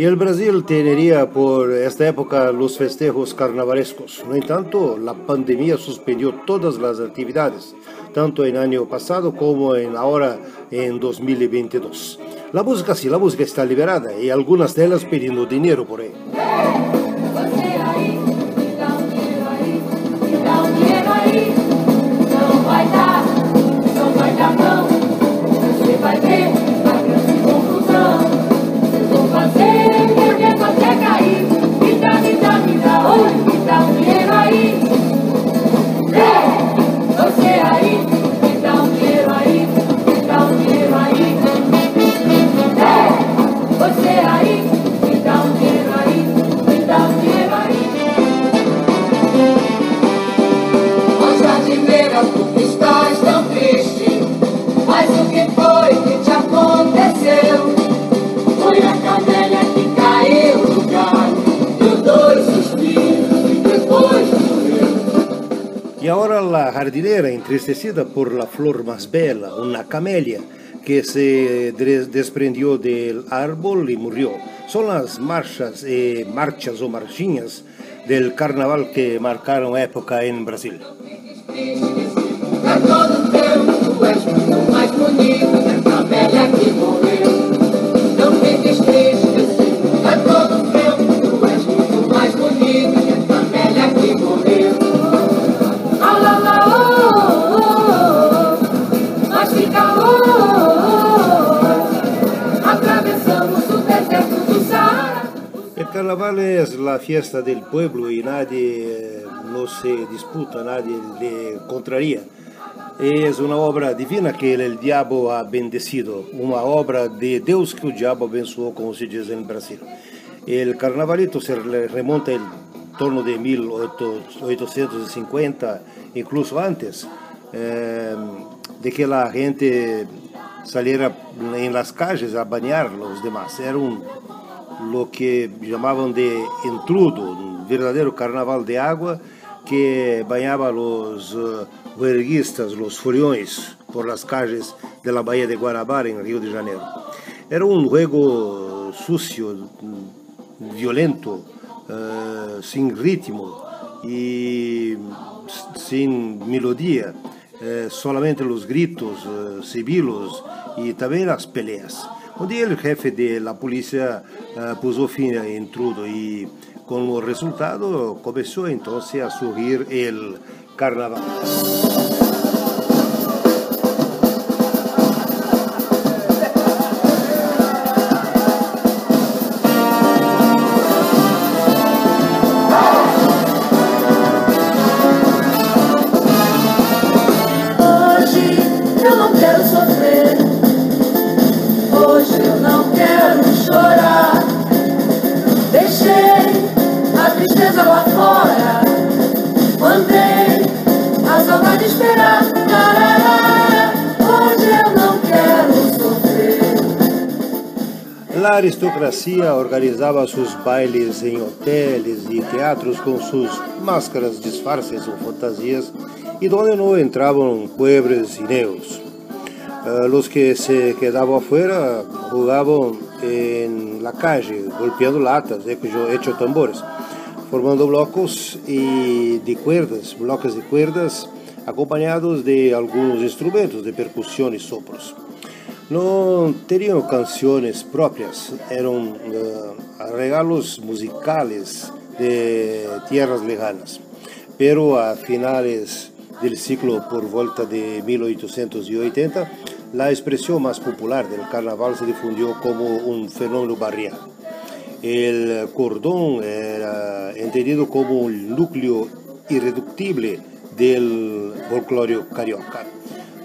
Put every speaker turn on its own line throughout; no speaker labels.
Y el Brasil tendría por esta época los festejos carnavalescos. No entanto, la pandemia suspendió todas las actividades, tanto en año pasado como en ahora en 2022. La música sí, la música está liberada y algunas de ellas pidiendo dinero por ahí.
Um um
jardinera, entristecida por la flor más bella, una camelia, que se des- desprendió del árbol y murió. Son las marchas, eh, marchas o marchinhas del carnaval que marcaron época en Brasil. Carnaval es la fiesta del pueblo y nadie no se disputa, nadie le contraría. Es una obra divina que el, diablo ha bendecido, una obra de Dios que el diablo abençoou, como se dice en Brasil. El carnavalito se remonta en torno de 1850, incluso antes, eh, de que la gente saliera en las calles a bañar los demás. Era un, lo que llamaban de intrudo, un verdadero carnaval de agua que bañaba a los uh, huelguistas, los furiões, por las calles de la Bahía de Guanabara, en Río de Janeiro. Era un juego sucio, violento, eh, sin ritmo y s- sin melodía, eh, solamente los gritos, eh, sibilos y también las peleas. onde ele, jefe de la polícia, eh, puso fim a intrudo e, com o resultado, começou então a surgir o carnaval.
Eu não quero chorar. Deixei a tristeza lá fora. Mandei a saudade esperar. Eu não quero sofrer.
Aristocracia organizaba sus bailes en hoteles y teatros con sus máscaras, disfarces o fantasías y donde no entraban puebres y negros. Eh, los que se quedaban afuera jugaban en la calle, golpeando latas, hecho, tambores, formando blocos y de cuerdas, bloques de cuerdas acompañados de algunos instrumentos de percusión y soplos. No tenían canciones propias, eran eh, regalos musicales de tierras lejanas. Pero a finales del siglo por volta de 1880, la expresión más popular del carnaval se difundió como un fenómeno barrial. El cordón era entendido como un núcleo irreductible del folclore carioca.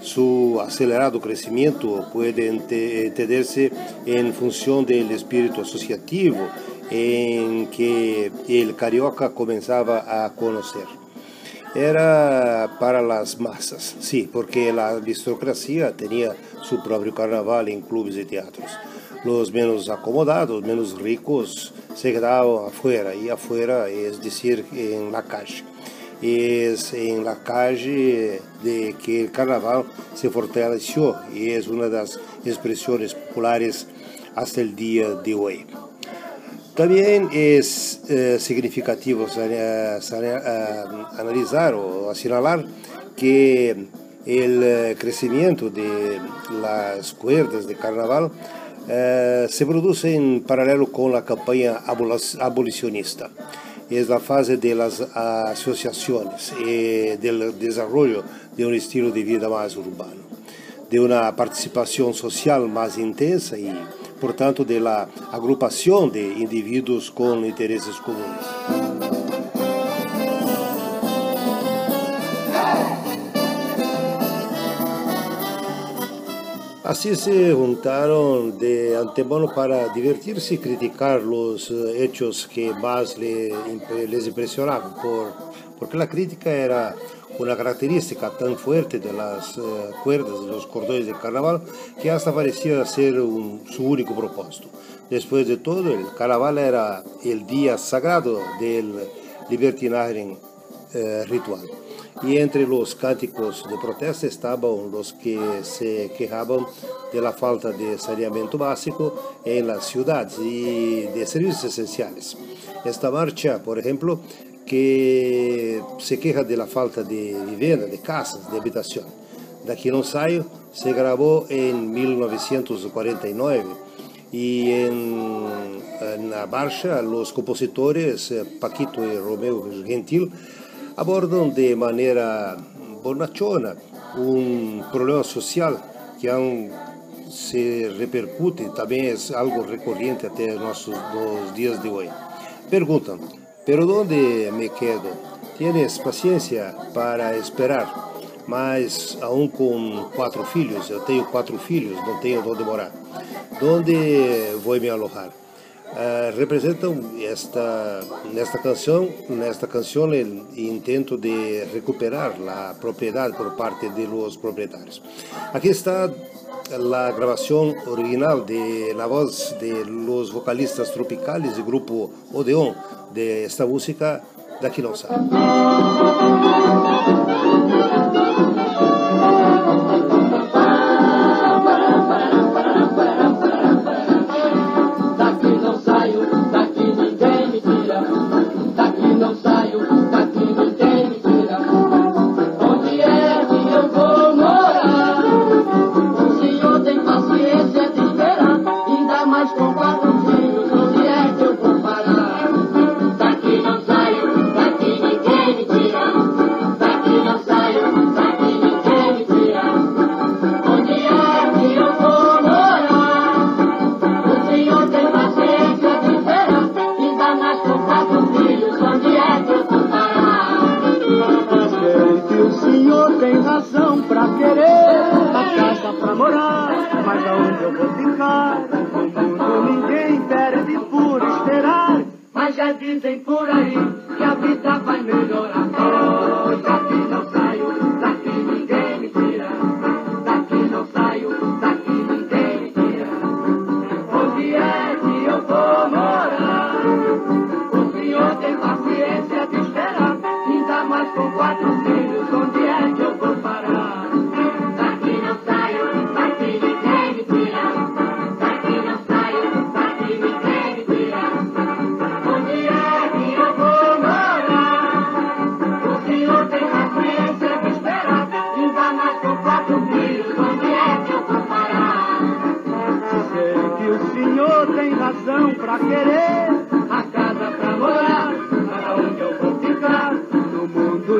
Su acelerado crecimiento puede ente- entenderse en función del espíritu asociativo en que el carioca comenzaba a conocer. Era para las masas, sí, porque la aristocracia tenía su propio carnaval en clubes y teatros. Los menos acomodados, menos ricos, se quedaban afuera, y afuera es decir, en la calle. Es en la calle de que el carnaval se fortaleció y es una de las expresiones populares hasta el día de hoy. También es eh, significativo eh, analizar o asinalar que el eh, crecimiento de las cuerdas de carnaval se produce en paralelo con la campaña abolicionista. Es la fase de las asociaciones y del desarrollo de un estilo de vida más urbano, de una participación social más intensa y portanto, de la agrupação de indivíduos com interesses comuns. Así se juntaron de antemano para divertirse y criticar los eh, hechos que más les impresionaban, por, porque la crítica era una característica tan fuerte de las uh, cuerdas, de los cordones de carnaval, que hasta parecía ser un, su único propósito. Después de todo, el carnaval era el día sagrado del libertinaje uh, ritual. Y entre los cánticos de protesta estaban los que se quejaban de la falta de saneamiento básico en las ciudades y de servicios esenciales. Esta marcha, por ejemplo, que se queja de la falta de vivienda, de casas, de habitación. Daqui no saio se grabó en 1949 y en, la marcha los compositores eh, Paquito y Romeo Gentil abordan de manera bonachona un problema social que aún se repercute, también es algo recurrente hasta nuestros días de hoy. Preguntan, Pero onde me quedo? Tienes paciência para esperar, mas aún com quatro filhos, eu tenho quatro filhos, não tenho onde morar. Onde vou me alojar? Uh, representam esta nesta canção nesta canção o intento de recuperar a propriedade por parte de los proprietários aqui está a gravação original de la voz de los vocalistas tropicales do grupo Odeon de esta música de Aquinosa.
Agora dizem por aí.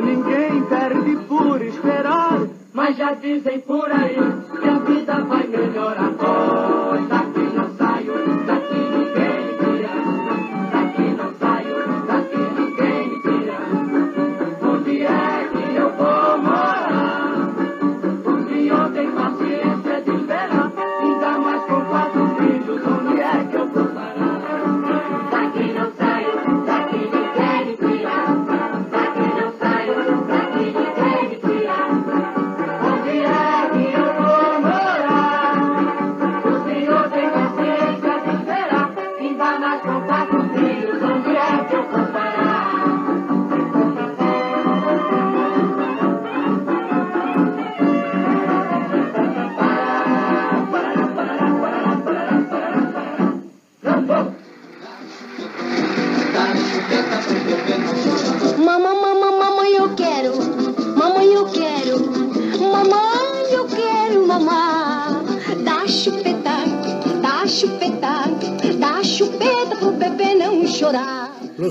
ninguém perde por
esperar. Mas já dizem por aí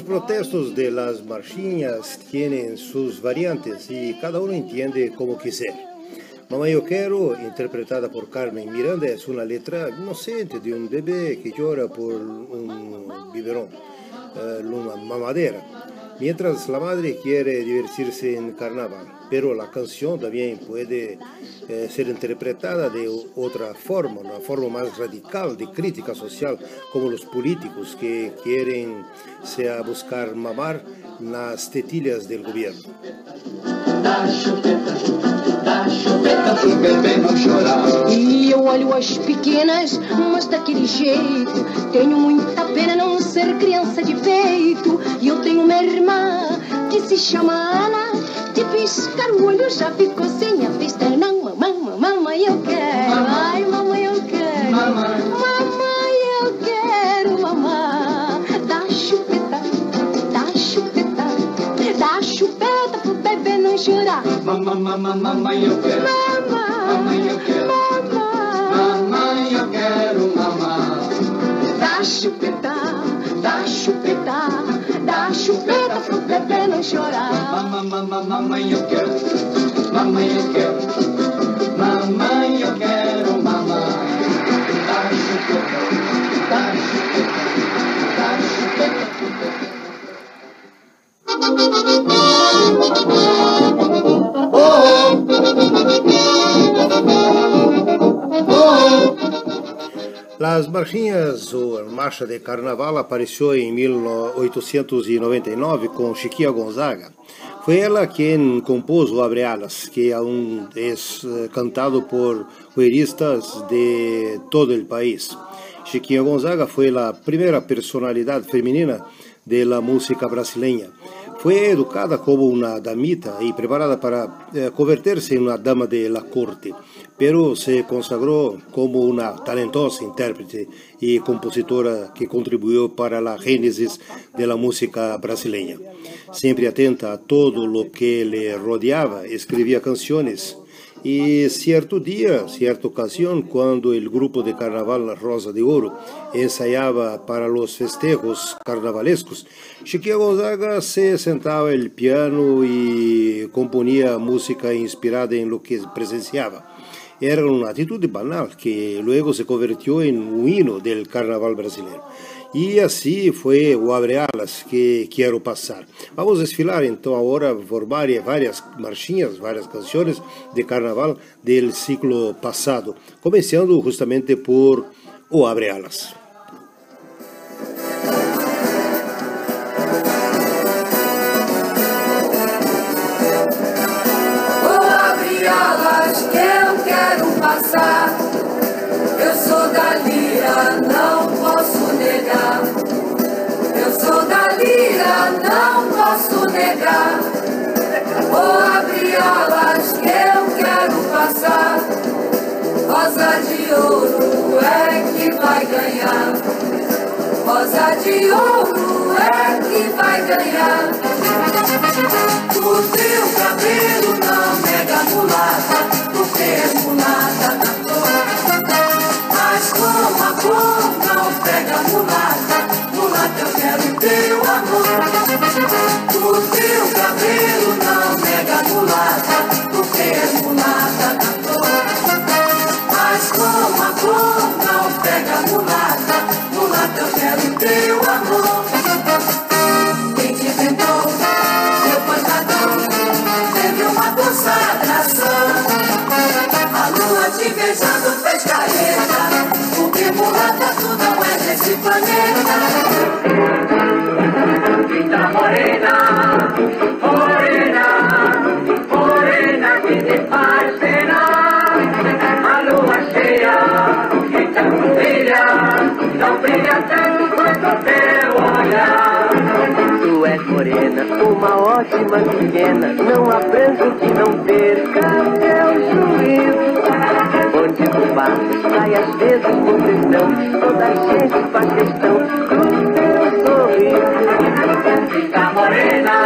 protestos de las marchinhas tienen sus variantes y cada uno entiende como quiser. Mamá Yo Quiero, interpretada por Carmen Miranda, es una letra inocente de un bebé que llora por un biberón, eh, una mamadera, mientras la madre quiere divertirse en carnaval. Pero la canción también puede eh, ser interpretada de otra forma, una forma más radical de crítica social, como los políticos que quieren sea buscar mamar las tetillas del gobierno.
E eu olho as pequenas, mas daquele jeito. Tenho muita pena não ser criança de peito. E eu tenho uma irmã que se chama Ana. De piscar o olho já ficou sem a vista. Não, mamãe, mamãe, eu quero. Ai, mamãe, eu quero.
Mamãe.
Mamãe, eu quero, mamãe. Dá chupeta, dá chupeta, dá chupeta pro bebê não chorar.
Mamãe, mamãe, mamãe, eu quero. Mamãe, eu quero. Mamãe, eu quero
chupeta, dá chupeta, dá chupeta pro bebê não chorar.
Mamãe, mamãe, mamãe, eu quero. Mamãe, eu quero.
Las Marchinhas, ou Marcha de Carnaval, apareceu em 1899 com Chiquinha Gonzaga. Foi ela quem compôs o Abre Alas, que é eh, cantado por coeristas de todo o país. Chiquinha Gonzaga foi a primeira personalidade feminina da música brasileira. Foi educada como uma damita e preparada para eh, converter-se em uma dama de la corte, pero se consagró como una talentosa intérprete y compositora que contribuyó para la génesis de la música brasileña. Siempre atenta a todo lo que le rodeaba, escribía canciones. Y cierto día, cierta ocasión, cuando el grupo de carnaval Rosa de Oro ensayaba para los festejos carnavalescos, Chiquilla Gonzaga se sentaba al piano y componía música inspirada en lo que presenciaba Era uma atitude banal que logo se convertiu em um hino do carnaval brasileiro. E assim foi o Abre Alas que quero passar. Vamos desfilar então agora por várias, várias marchinhas, várias canções de carnaval do ciclo passado, começando justamente por o Abre
Eu sou da lira, não posso negar. Eu sou da lira, não posso negar. Vou abrir alas que eu quero passar. Rosa de ouro é que vai ganhar. Rosa de ouro é que vai ganhar. O teu cabelo não nega mulata, porque é mulata da cor. Mas com a cor não pega mulata, mulata eu quero teu amor. O teu cabelo não nega mulata, porque é mulata da cor. Mas com a cor beijando fez careta, porque mulata tu não é desse planeta.
Linda morena, morena, morena que te faz penar. A lua cheia, que tanto brilha, não brilha tanto quanto teu olhar.
Tu és morena, uma ótima pequena, não há pranto que não perca teu juízo. Tu passas, sai às vezes com questão, toda gente faz questão do teu sorriso.
Morena, morena,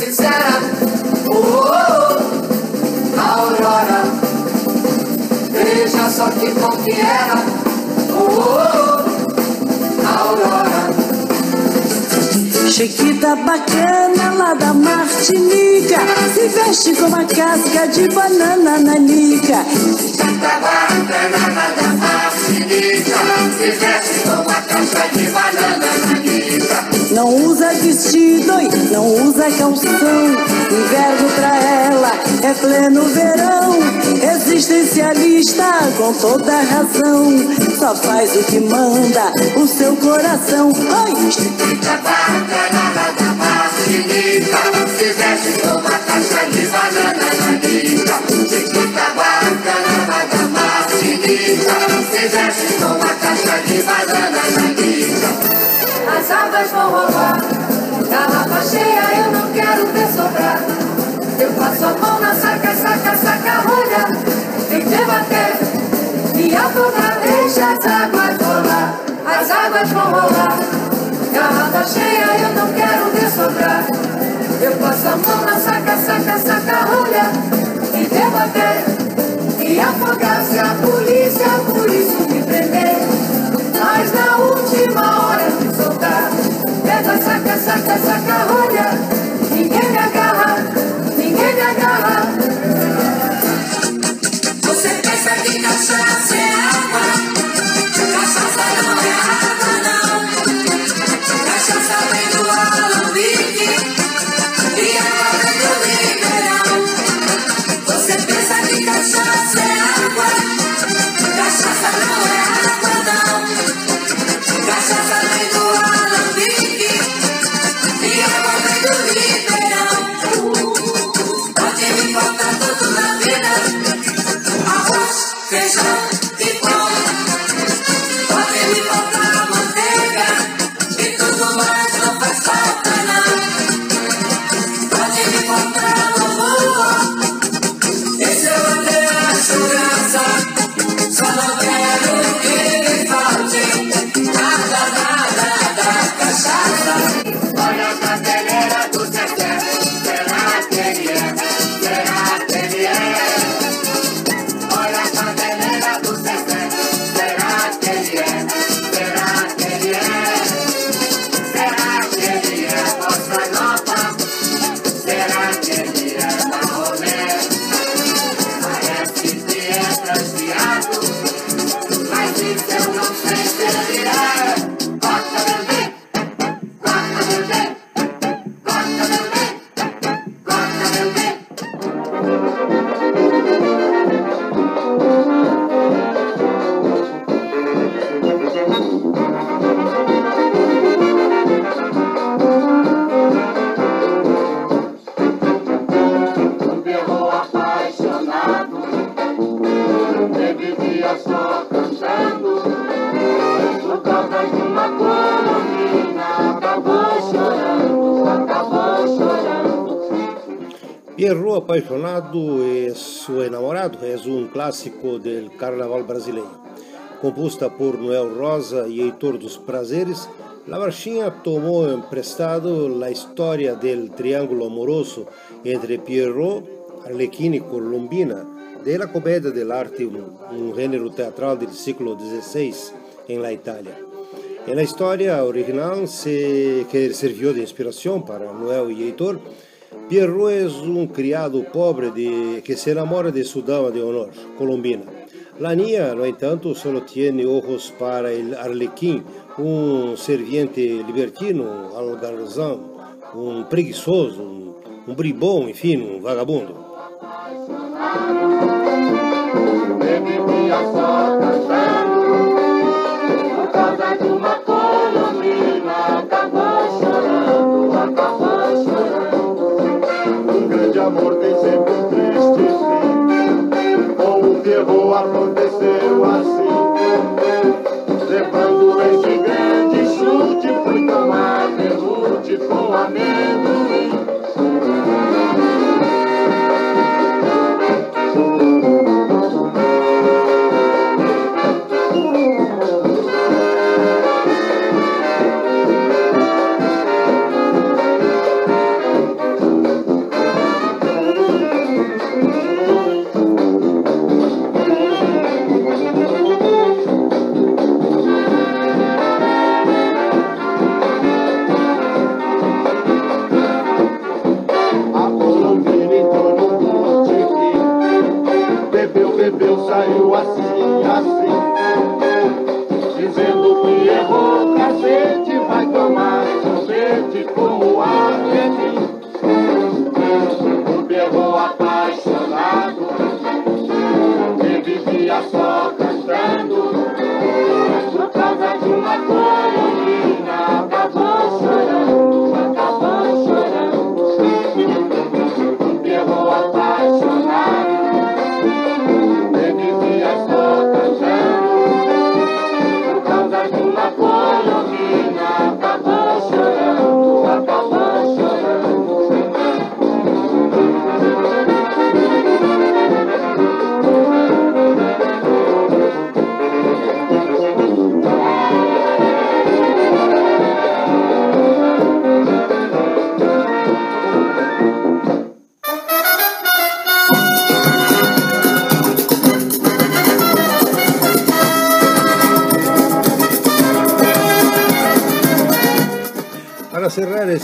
sincera. Oh, oh, oh, Aurora Veja só que bom que era oh, oh, oh, Aurora
Chiquita bacana lá da Martinica. Se veste com uma casca de banana nanica Não usa vestido e não usa calção. Inverno pra ela é pleno verão. Existencialista com toda razão. Só faz o que manda o seu coração. Oi!
As vão rolar, garrafa cheia eu não quero ver sobrar. Eu passo a mão na saca, saca, saca, rolha, vem debater e afogar, deixa as águas rolar. As águas vão rolar, garrafa cheia eu não quero ver sobrar. Eu passo a mão na saca, saca, saca, rolha, vem debater e afogar se a polícia por isso saca, saca, saca, rolha. Ninguém me agarra, ninguém me agarra.
Você pensa que Master. vivia só cantando. Por causa de uma colomina, acabou chorando, acabou chorando.
Pierrot Apaixonado e Seu Enamorado é um clássico do carnaval brasileiro. Composta por Noel Rosa e Heitor dos Prazeres, La Marchinha tomou emprestado a história do triângulo amoroso entre Pierrot, Arlequine e Colombina, da comédia dell'arte, um, um gênero teatral do século XVI em la Itália. Na história original, se, que serviu de inspiração para Noel e Heitor, Pierrot é um criado pobre de, que se enamora de sua dama de honor, Colombina. La niña, no entanto, solo tiene ojos para el arlequín, um serviente libertino, algarzão, um preguiçoso, um, um bribão, enfim, um vagabundo.
Por causa de uma colombina, acabou chorando, acabou chorando.
Um grande amor tem sempre um triste fim. Com o Pierrot aconteceu assim.
Levando esse grande chute, fui tomar derrute com.
A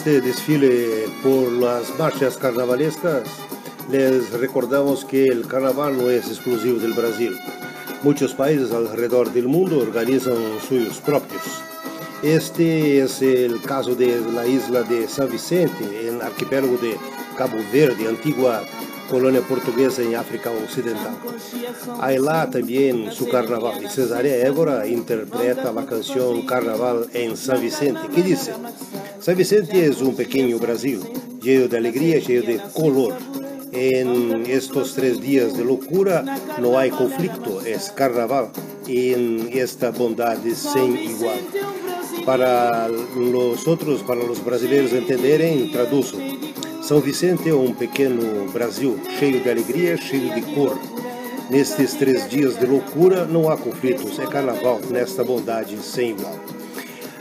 este desfile por las marchas carnavalescas, les recordamos que el carnaval no es exclusivo del Brasil. Muchos países alrededor del mundo organizan suyos propios. Este es el caso de la isla de San Vicente, en el archipiélago de Cabo Verde, antigua colonia portuguesa en África Occidental. Hay lá también su carnaval y Cesárea Évora interpreta la canción Carnaval en San Vicente, que dice, San Vicente es un pequeño Brasil, lleno de alegría, lleno de color. En estos tres días de locura no hay conflicto, es carnaval en esta bondad sin igual. Para los otros, para los brasileiros entenderem, traduzo. São Vicente é um pequeno Brasil, cheio de alegria, cheio de cor. Nestes três dias de loucura não há conflitos, é carnaval nesta bondade sem igual.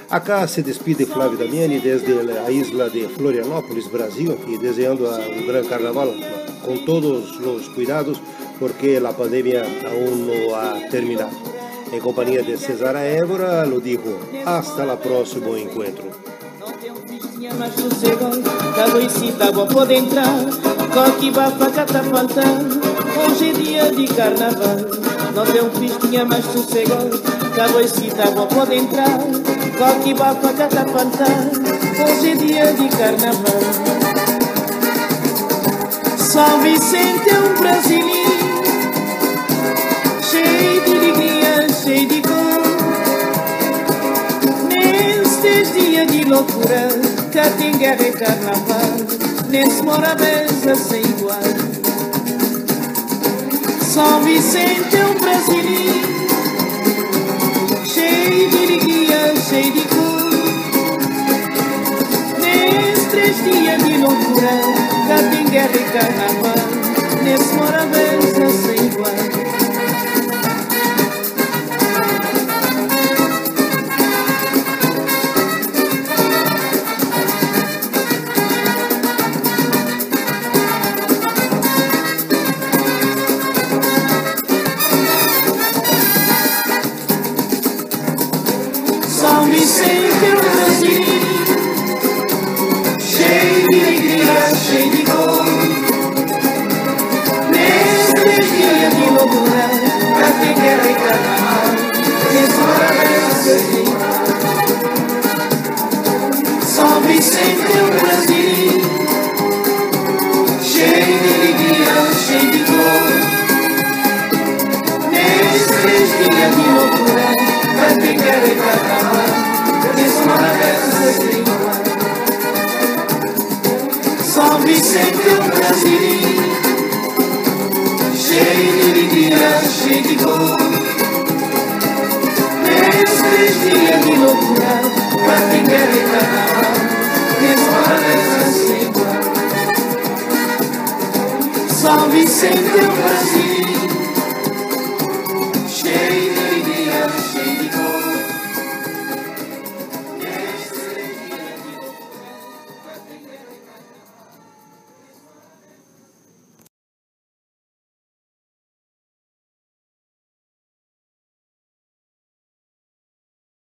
Acá se despide Flávio Damiani desde a isla de Florianópolis, Brasil, e desejando um grande carnaval com todos os cuidados, porque a pandemia aún não ha terminado. Em companhia de Cesara Évora, lo digo, hasta la próximo encontro.
Tinha mais sossego, caboicita boa pode entrar, coque bafa cata faltando, hoje é dia de carnaval. Não tem um pistinha mais sossego, caboicita boa pode entrar, coque bafa cata faltando, hoje é dia de carnaval. São Vicente é um brasileiro, cheio de alegria, cheio de cor. Nestes dias de loucura, tem guerra e carnaval, nesse mora mesa sem igual. São Vicente é um brasileiro, cheio de alegria, cheio de cor. Nestes dias de loucura, cá tem guerra e carnaval, nesse moravença sem igual.